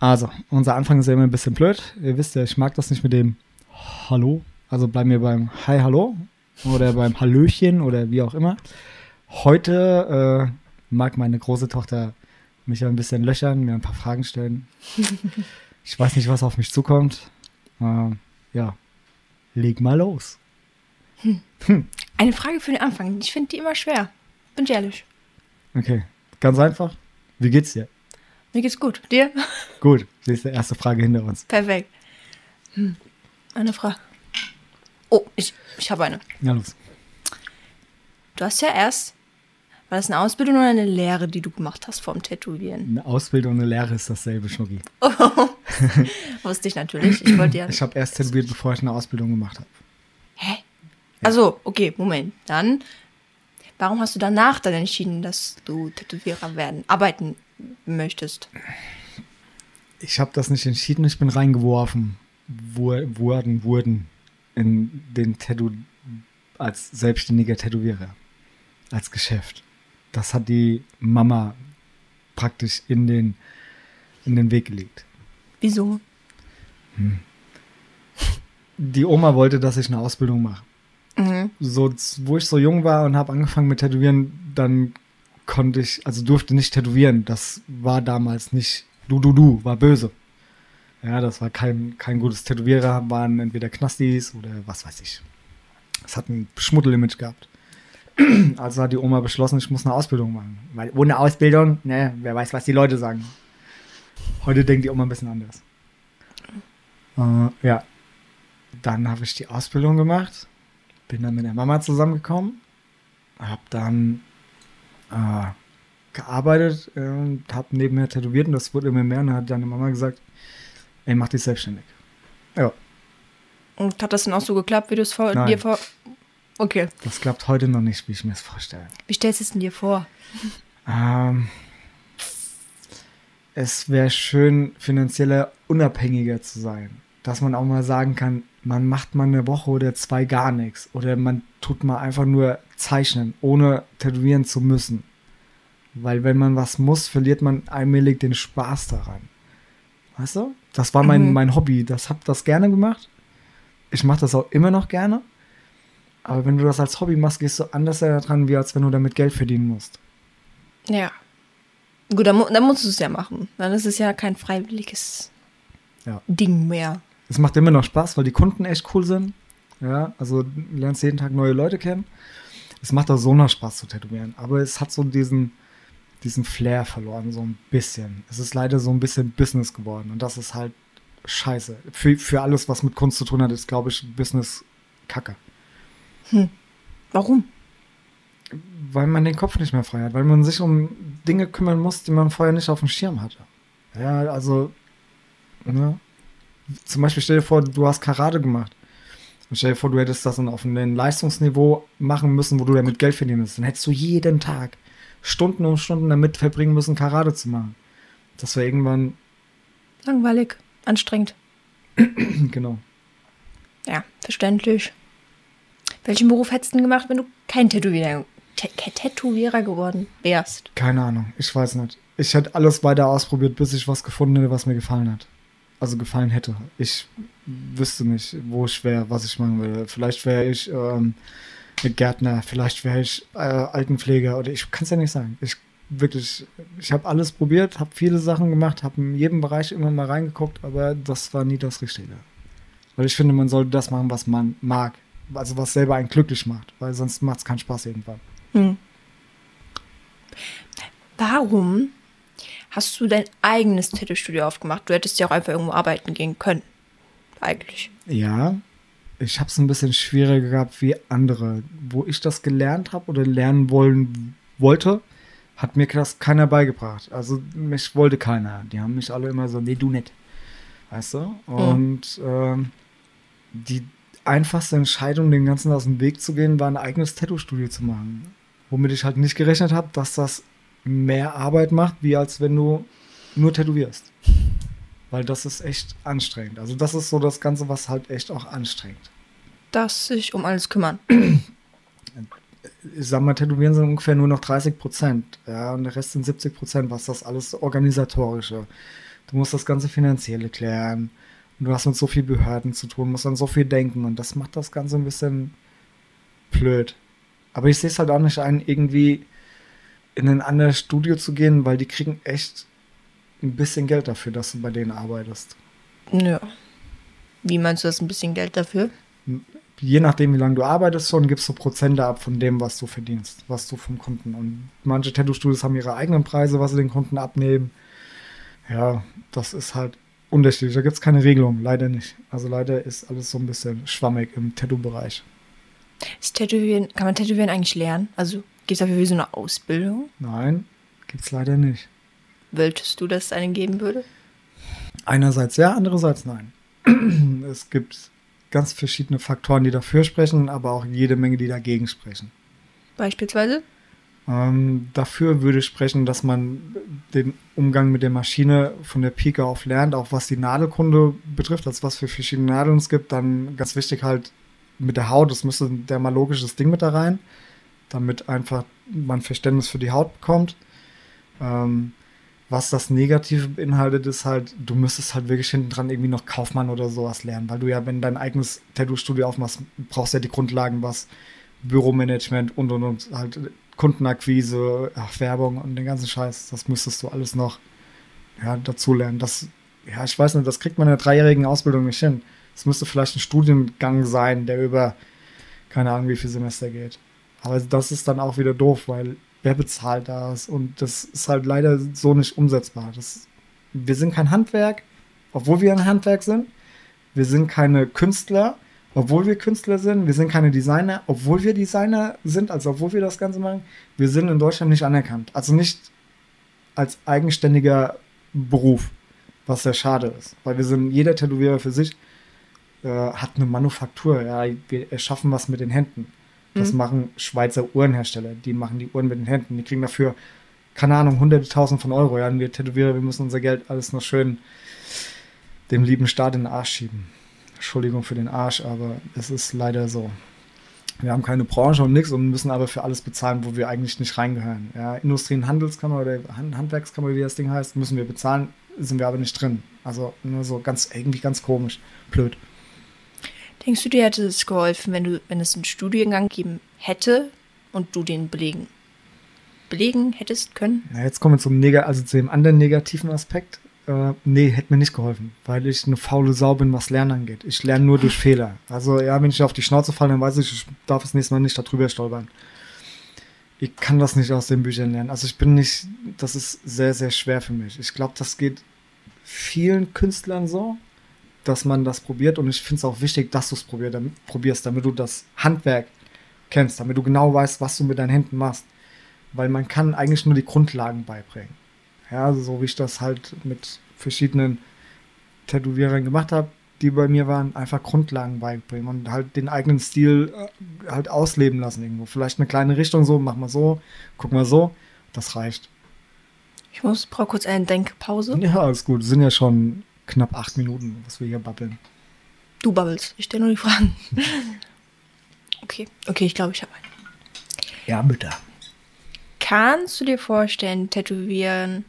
Also, unser Anfang ist ja immer ein bisschen blöd. Ihr wisst ja, ich mag das nicht mit dem Hallo. Also bleiben wir beim Hi, Hallo oder beim Hallöchen oder wie auch immer. Heute äh, mag meine große Tochter mich ein bisschen löchern, mir ein paar Fragen stellen. ich weiß nicht, was auf mich zukommt. Äh, ja, leg mal los. Eine Frage für den Anfang. Ich finde die immer schwer. Bin ich ehrlich. Okay, ganz einfach. Wie geht's dir? Mir geht's gut. Dir? Gut, sie ist die erste Frage hinter uns. Perfekt. Hm. Eine Frage. Oh, ich, ich habe eine. Ja, los. Du hast ja erst, war das eine Ausbildung oder eine Lehre, die du gemacht hast vom Tätowieren? Eine Ausbildung und eine Lehre ist dasselbe, Schnucki. Wusste ich natürlich. Ich wollte ja. Ich habe erst tätowiert, bevor ich eine Ausbildung gemacht habe. Hä? Also, okay, Moment. Dann, warum hast du danach dann entschieden, dass du Tätowierer werden, arbeiten möchtest? Ich habe das nicht entschieden, ich bin reingeworfen wur- wurden, wurden in den Tattoo als selbstständiger Tätowierer, als Geschäft. Das hat die Mama praktisch in den, in den Weg gelegt. Wieso? Die Oma wollte, dass ich eine Ausbildung mache. Mhm. So, wo ich so jung war und habe angefangen mit Tätowieren, dann konnte ich, also durfte nicht tätowieren. Das war damals nicht, du, du, du, war böse. Ja, das war kein, kein gutes Tätowierer, waren entweder Knastis oder was weiß ich. Es hat ein Schmuddelimage gehabt. Also hat die Oma beschlossen, ich muss eine Ausbildung machen. Weil ohne Ausbildung, ne, wer weiß, was die Leute sagen. Heute denkt die Oma ein bisschen anders. Äh, ja. Dann habe ich die Ausbildung gemacht, bin dann mit der Mama zusammengekommen, habe dann äh, gearbeitet äh, und habe nebenher tätowiert und das wurde immer mehr. Und dann hat deine Mama gesagt, ey, mach dich selbstständig. Ja, Und hat das dann auch so geklappt, wie du es vor, Nein. dir vor. Okay. das klappt heute noch nicht, wie ich mir das vorstelle. Wie stellst du es denn dir vor? Ähm, es wäre schön, finanzieller unabhängiger zu sein. Dass man auch mal sagen kann, man macht mal eine Woche oder zwei gar nichts. Oder man tut mal einfach nur zeichnen, ohne tätowieren zu müssen. Weil wenn man was muss, verliert man allmählich den Spaß daran. Weißt du? Das war mein, Mhm. mein Hobby. Das hab das gerne gemacht. Ich mache das auch immer noch gerne. Aber wenn du das als Hobby machst, gehst du anders daran, wie als wenn du damit Geld verdienen musst. Ja. Gut, dann, dann musst du es ja machen. Dann ist es ja kein freiwilliges Ja. Ding mehr. Es macht immer noch Spaß, weil die Kunden echt cool sind. Ja, also du lernst jeden Tag neue Leute kennen. Es macht auch so noch Spaß zu tätowieren. Aber es hat so diesen, diesen Flair verloren, so ein bisschen. Es ist leider so ein bisschen Business geworden. Und das ist halt scheiße. Für, für alles, was mit Kunst zu tun hat, ist, glaube ich, Business kacke. Warum? Weil man den Kopf nicht mehr frei hat. Weil man sich um Dinge kümmern muss, die man vorher nicht auf dem Schirm hatte. Ja, also, ne? Zum Beispiel stell dir vor, du hast Karate gemacht. Und stell dir vor, du hättest das dann auf einem Leistungsniveau machen müssen, wo du damit Geld verdienen müsstest. Dann hättest du jeden Tag Stunden und Stunden damit verbringen müssen, Karate zu machen. Das wäre irgendwann, Langweilig. Anstrengend. genau. Ja, verständlich. Welchen Beruf hättest du denn gemacht, wenn du kein Tätowierer, Tätowierer geworden wärst? Keine Ahnung, ich weiß nicht. Ich hätte alles weiter ausprobiert, bis ich was gefunden hätte, was mir gefallen hat. Also gefallen hätte. Ich wüsste nicht, wo ich wäre, was ich machen würde. Vielleicht wäre ich ähm, Gärtner, vielleicht wäre ich äh, Altenpfleger oder ich kann es ja nicht sagen. Ich wirklich, ich habe alles probiert, habe viele Sachen gemacht, habe in jedem Bereich immer mal reingeguckt, aber das war nie das Richtige. Weil ich finde, man sollte das machen, was man mag. Also was selber einen glücklich macht, weil sonst macht es keinen Spaß irgendwann. Hm. Warum hast du dein eigenes Tattoo-Studio aufgemacht? Du hättest ja auch einfach irgendwo arbeiten gehen können. Eigentlich. Ja, ich habe es ein bisschen schwieriger gehabt wie andere. Wo ich das gelernt habe oder lernen wollen wollte, hat mir das keiner beigebracht. Also mich wollte keiner. Die haben mich alle immer so, nee, du nicht. Weißt du? Und ähm, die einfachste Entscheidung, dem Ganzen aus dem Weg zu gehen, war ein eigenes Tattoo-Studio zu machen. Womit ich halt nicht gerechnet habe, dass das mehr Arbeit macht, wie als wenn du nur tätowierst. Weil das ist echt anstrengend. Also das ist so das Ganze, was halt echt auch anstrengt. Dass sich um alles kümmern. Ich sag mal, Tätowieren sind ungefähr nur noch 30 Prozent. Ja, und der Rest sind 70 Prozent, was das alles organisatorische, Du musst das ganze Finanzielle klären. Und du hast mit so viel Behörden zu tun, musst an so viel denken. Und das macht das Ganze ein bisschen blöd. Aber ich sehe es halt auch nicht ein, irgendwie in ein anderes Studio zu gehen, weil die kriegen echt ein bisschen Geld dafür, dass du bei denen arbeitest. Ja. Wie meinst du das ein bisschen Geld dafür? Je nachdem, wie lange du arbeitest, schon gibst du Prozente ab von dem, was du verdienst, was du vom Kunden. Und manche Tattoo-Studios haben ihre eigenen Preise, was sie den Kunden abnehmen. Ja, das ist halt unterschiedlich. Da gibt es keine Regelung, leider nicht. Also leider ist alles so ein bisschen schwammig im Tattoo-Bereich. Ist Tätowieren, kann man Tätowieren eigentlich lernen? Also gibt es dafür wie so eine Ausbildung? Nein, gibt es leider nicht. Wolltest du, dass es einen geben würde? Einerseits ja, andererseits nein. es gibt ganz verschiedene Faktoren, die dafür sprechen, aber auch jede Menge, die dagegen sprechen. Beispielsweise? Ähm, dafür würde sprechen, dass man den Umgang mit der Maschine von der Pike auf lernt, auch was die Nadelkunde betrifft, also was für verschiedene Nadeln es gibt. Dann ganz wichtig halt mit der Haut, das müsste ein dermalogisches Ding mit da rein, damit einfach man Verständnis für die Haut bekommt. Ähm, was das Negative beinhaltet, ist halt, du müsstest halt wirklich hinten dran irgendwie noch Kaufmann oder sowas lernen, weil du ja, wenn dein eigenes Tattoo-Studio aufmachst, brauchst ja die Grundlagen, was Büromanagement und und und halt Kundenakquise, ach, Werbung und den ganzen Scheiß. Das müsstest du alles noch ja, dazu lernen. Das, ja, ich weiß nicht, das kriegt man in einer dreijährigen Ausbildung nicht hin. Es müsste vielleicht ein Studiengang sein, der über keine Ahnung wie viel Semester geht. Aber das ist dann auch wieder doof, weil wer bezahlt das? Und das ist halt leider so nicht umsetzbar. Das, wir sind kein Handwerk, obwohl wir ein Handwerk sind. Wir sind keine Künstler, obwohl wir Künstler sind. Wir sind keine Designer, obwohl wir Designer sind, also obwohl wir das Ganze machen. Wir sind in Deutschland nicht anerkannt. Also nicht als eigenständiger Beruf, was sehr schade ist. Weil wir sind, jeder Tätowierer für sich äh, hat eine Manufaktur. Ja, wir erschaffen was mit den Händen. Das mhm. machen Schweizer Uhrenhersteller. Die machen die Uhren mit den Händen. Die kriegen dafür, keine Ahnung, hunderte tausend von Euro. Ja, und wir Tätowierer, wir müssen unser Geld alles noch schön dem lieben Staat in den Arsch schieben. Entschuldigung für den Arsch, aber es ist leider so. Wir haben keine Branche und nichts und müssen aber für alles bezahlen, wo wir eigentlich nicht reingehören. Ja, Industrie- und Handelskammer oder Handwerkskammer, wie das Ding heißt, müssen wir bezahlen, sind wir aber nicht drin. Also nur so ganz, irgendwie ganz komisch, blöd. Denkst du, dir hätte es geholfen, wenn du, wenn es einen Studiengang geben hätte und du den belegen, belegen hättest können? Ja, jetzt kommen wir zum, Neg also zu dem anderen negativen Aspekt. Äh, nee, hätte mir nicht geholfen, weil ich eine faule Sau bin, was Lernen angeht. Ich lerne nur durch Fehler. Also ja, wenn ich auf die Schnauze falle, dann weiß ich, ich darf das nächste Mal nicht darüber stolpern. Ich kann das nicht aus den Büchern lernen. Also ich bin nicht, das ist sehr, sehr schwer für mich. Ich glaube, das geht vielen Künstlern so dass man das probiert und ich finde es auch wichtig, dass du es probierst, damit du das Handwerk kennst, damit du genau weißt, was du mit deinen Händen machst. Weil man kann eigentlich nur die Grundlagen beibringen. Ja, so wie ich das halt mit verschiedenen Tätowierern gemacht habe, die bei mir waren, einfach Grundlagen beibringen und halt den eigenen Stil äh, halt ausleben lassen irgendwo. Vielleicht eine kleine Richtung so, mach mal so, guck mal so, das reicht. Ich muss, brauche kurz eine Denkpause. Ja, alles gut. Sind ja schon knapp acht Minuten, was wir hier babbeln. Du babbelst. Ich stelle nur die Fragen. okay, okay, ich glaube, ich habe eine. Ja, bitte. Kannst du dir vorstellen, Tätowieren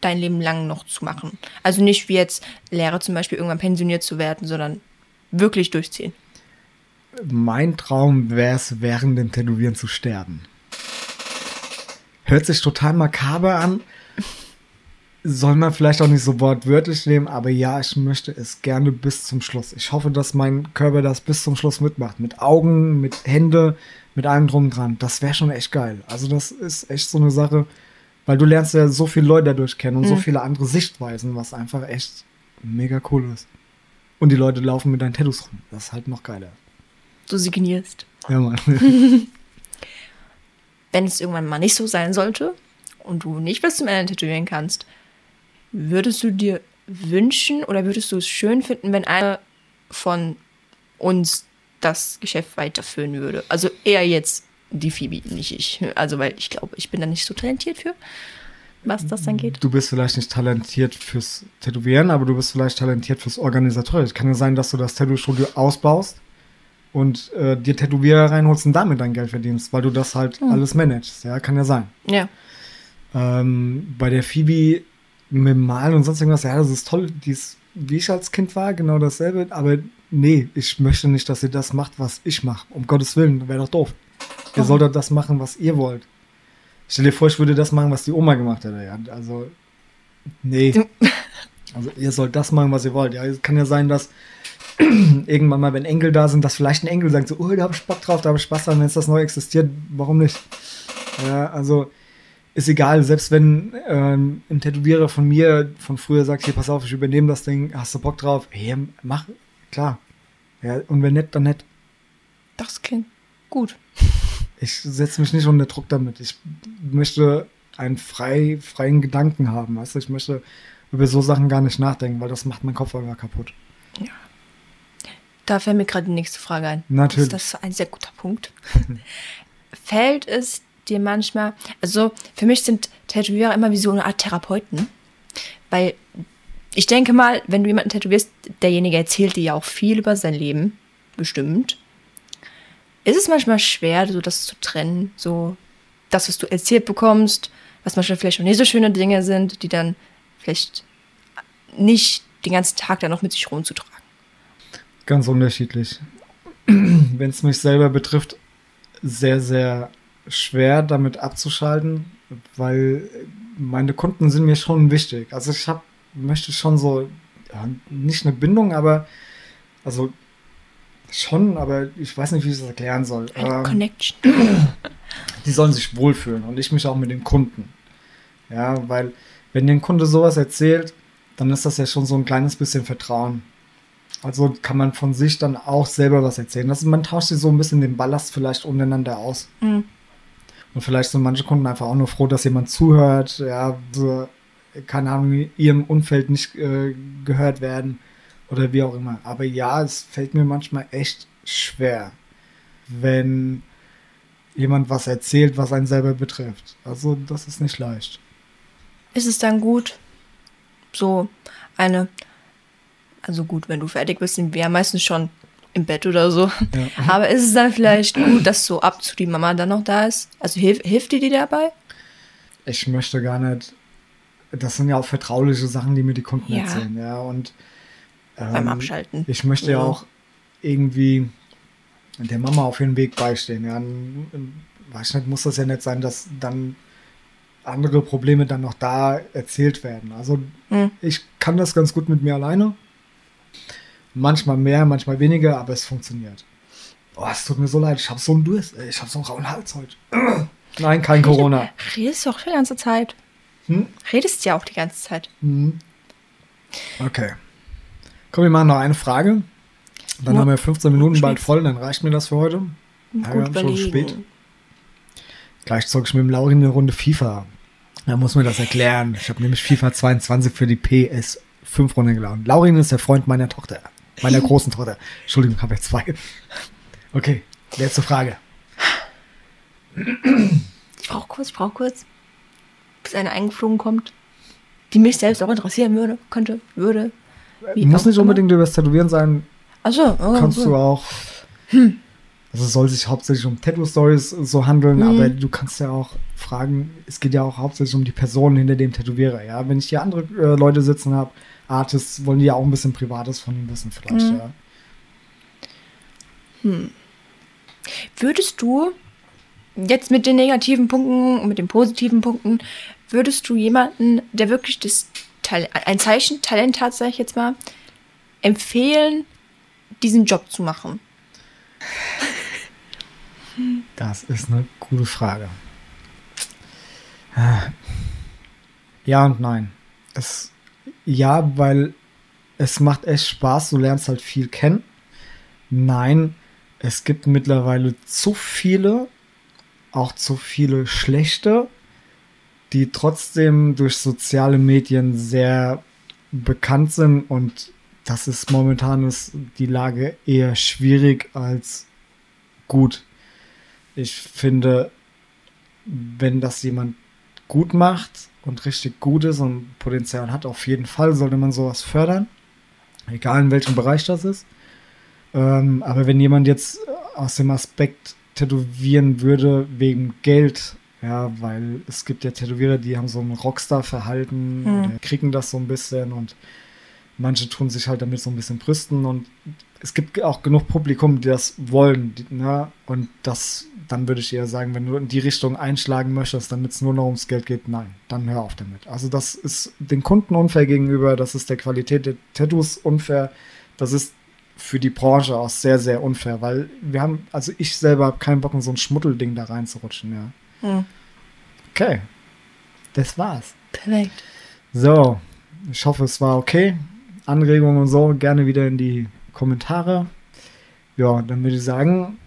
dein Leben lang noch zu machen? Also nicht wie jetzt Lehrer zum Beispiel irgendwann pensioniert zu werden, sondern wirklich durchziehen. Mein Traum wäre es, während dem Tätowieren zu sterben. Hört sich total makaber an, soll man vielleicht auch nicht so wortwörtlich nehmen, aber ja, ich möchte es gerne bis zum Schluss. Ich hoffe, dass mein Körper das bis zum Schluss mitmacht. Mit Augen, mit Hände, mit allem drum dran. Das wäre schon echt geil. Also das ist echt so eine Sache, weil du lernst ja so viele Leute dadurch kennen und mhm. so viele andere Sichtweisen, was einfach echt mega cool ist. Und die Leute laufen mit deinen Tattoos rum. Das ist halt noch geiler. Du signierst. Ja, Mann. Wenn es irgendwann mal nicht so sein sollte und du nicht bis zum Ende tätowieren kannst, Würdest du dir wünschen oder würdest du es schön finden, wenn einer von uns das Geschäft weiterführen würde? Also eher jetzt die Phoebe, nicht ich. Also weil ich glaube, ich bin da nicht so talentiert für, was das dann geht. Du bist vielleicht nicht talentiert fürs Tätowieren, aber du bist vielleicht talentiert fürs Organisatorische. Kann ja sein, dass du das Tattoo-Studio ausbaust und äh, dir Tätowierer reinholst und damit dein Geld verdienst, weil du das halt hm. alles managst. Ja, kann ja sein. Ja. Ähm, bei der Phoebe mit dem Malen und sonst irgendwas, ja, das ist toll, dies, wie ich als Kind war, genau dasselbe, aber nee, ich möchte nicht, dass ihr das macht, was ich mache. Um Gottes Willen, wäre doch doof. Ihr solltet das machen, was ihr wollt. Stell dir vor, ich würde das machen, was die Oma gemacht hätte. Ja, also, nee. Also, ihr sollt das machen, was ihr wollt. Ja, es kann ja sein, dass irgendwann mal, wenn Enkel da sind, dass vielleicht ein Enkel sagt, so, oh, da habe ich Bock drauf, da habe ich Spaß dran, wenn es das neu existiert, warum nicht? Ja, also, ist egal, selbst wenn ähm, ein Tätowierer von mir von früher sagt, hier, pass auf, ich übernehme das Ding, hast du Bock drauf? Hey, mach, klar. Ja, und wenn nicht, dann nicht. Das klingt gut. Ich setze mich nicht unter Druck damit. Ich möchte einen frei, freien Gedanken haben. Weißt du, ich möchte über so Sachen gar nicht nachdenken, weil das macht meinen Kopf einfach kaputt. Da fällt mir gerade die nächste Frage ein. Natürlich. Das ist ein sehr guter Punkt. Fällt es dir manchmal, also für mich sind Tätowierer immer wie so eine Art Therapeuten, weil ich denke mal, wenn du jemanden tätowierst, derjenige erzählt dir ja auch viel über sein Leben, bestimmt. Ist es manchmal schwer, so das zu trennen, so das, was du erzählt bekommst, was manchmal vielleicht auch nicht so schöne Dinge sind, die dann vielleicht nicht den ganzen Tag dann noch mit sich rumzutragen. Ganz unterschiedlich. Wenn es mich selber betrifft, sehr, sehr schwer damit abzuschalten, weil meine Kunden sind mir schon wichtig. Also ich habe möchte schon so ja, nicht eine Bindung, aber also schon, aber ich weiß nicht, wie ich das erklären soll. Ähm, Connection. die sollen sich wohlfühlen und ich mich auch mit den Kunden. Ja, weil wenn dir ein Kunde sowas erzählt, dann ist das ja schon so ein kleines bisschen Vertrauen. Also kann man von sich dann auch selber was erzählen. Das, man tauscht sich so ein bisschen den Ballast vielleicht untereinander aus. Mhm. Und vielleicht sind manche Kunden einfach auch nur froh, dass jemand zuhört, ja, so, keine Ahnung, ihrem Umfeld nicht äh, gehört werden oder wie auch immer. Aber ja, es fällt mir manchmal echt schwer, wenn jemand was erzählt, was einen selber betrifft. Also das ist nicht leicht. ist es dann gut, so eine, also gut, wenn du fertig bist, sind wir ja meistens schon im Bett oder so. Ja. Aber ist es dann vielleicht gut, dass so ab zu die Mama dann noch da ist? Also hilf, hilft dir die dabei? Ich möchte gar nicht, das sind ja auch vertrauliche Sachen, die mir die Kunden Ja. erzählen, ja, und ähm, Beim Abschalten. Ich möchte ja auch irgendwie der Mama auf ihren Weg beistehen. Ja, weiß nicht, muss das ja nicht sein, dass dann andere Probleme dann noch da erzählt werden. Also Hm. ich kann das ganz gut mit mir alleine. Manchmal mehr, manchmal weniger, aber es funktioniert. Oh, es tut mir so leid, ich habe so einen Durst. ey, Ich habe so einen rauen Hals heute. Nein, kein Corona. Redest du auch die ganze Zeit? Hm? Redest ja auch die ganze Zeit. Mhm. Okay. Komm, wir machen noch eine Frage. Dann Ja. haben wir 15 Minuten Gut bald spät. voll, dann reicht mir das für heute. Gut Ja, schon überlegen. spät. Gleich zocke ich mit dem Laurin eine Runde FIFA. Da muss mir das erklären. Ich habe nämlich FIFA 22 für die PS5 runtergeladen. Laurin ist der Freund meiner Tochter. Meiner großen Tochter. Entschuldigung, habe ich zwei. Okay, letzte Frage. Ich brauche kurz, ich brauche kurz, bis eine eingeflogen kommt, die mich selbst auch interessieren würde, könnte, würde. Muss nicht immer. unbedingt über das Tätowieren sein. Achso, oh, kannst so. du auch. Also es soll sich hauptsächlich um Tattoo-Stories so handeln, Mhm. aber du kannst ja auch fragen, es geht ja auch hauptsächlich um die Person hinter dem Tätowierer, ja. Wenn ich hier andere äh, Leute sitzen habe, Artists, wollen die ja auch ein bisschen Privates von ihm wissen, vielleicht, Mhm. ja. Würdest du jetzt mit den negativen Punkten und mit den positiven Punkten, würdest du jemanden, der wirklich das Tal ein Zeichen, Talent hat, sag ich jetzt mal, empfehlen, diesen Job zu machen? Das ist eine gute Frage. Ja und nein. Es, ja, weil es macht echt Spaß, du lernst halt viel kennen. Nein, es gibt mittlerweile zu viele, auch zu viele schlechte, die trotzdem durch soziale Medien sehr bekannt sind und das ist momentan ist die Lage eher schwierig als gut. Ich finde, wenn das jemand gut macht und richtig gut ist und Potenzial hat, auf jeden Fall sollte man sowas fördern. Egal in welchem Bereich das ist. Ähm, aber wenn jemand jetzt aus dem Aspekt tätowieren würde wegen Geld Ja, weil es gibt ja Tätowierer, die haben so ein Rockstar-Verhalten, Hm. kriegen das so ein bisschen und manche tun sich halt damit so ein bisschen brüsten und es gibt auch genug Publikum, die das wollen. Die, ne? Und das, dann würde ich eher sagen, wenn du in die Richtung einschlagen möchtest, damit es nur noch ums Geld geht, nein, dann hör auf damit. Also das ist den Kunden unfair gegenüber, das ist der Qualität der Tattoos unfair, das ist für die Branche auch sehr, sehr unfair, weil wir haben, also ich selber habe keinen Bock, in so ein Schmuddelding da reinzurutschen, ja. Hm. Okay. Das war's. Perfekt. So, ich hoffe, es war okay. Anregungen und so gerne wieder in die Kommentare. Ja, dann würde ich sagen,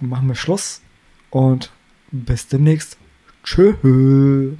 machen wir Schluss und bis demnächst. Tschüss.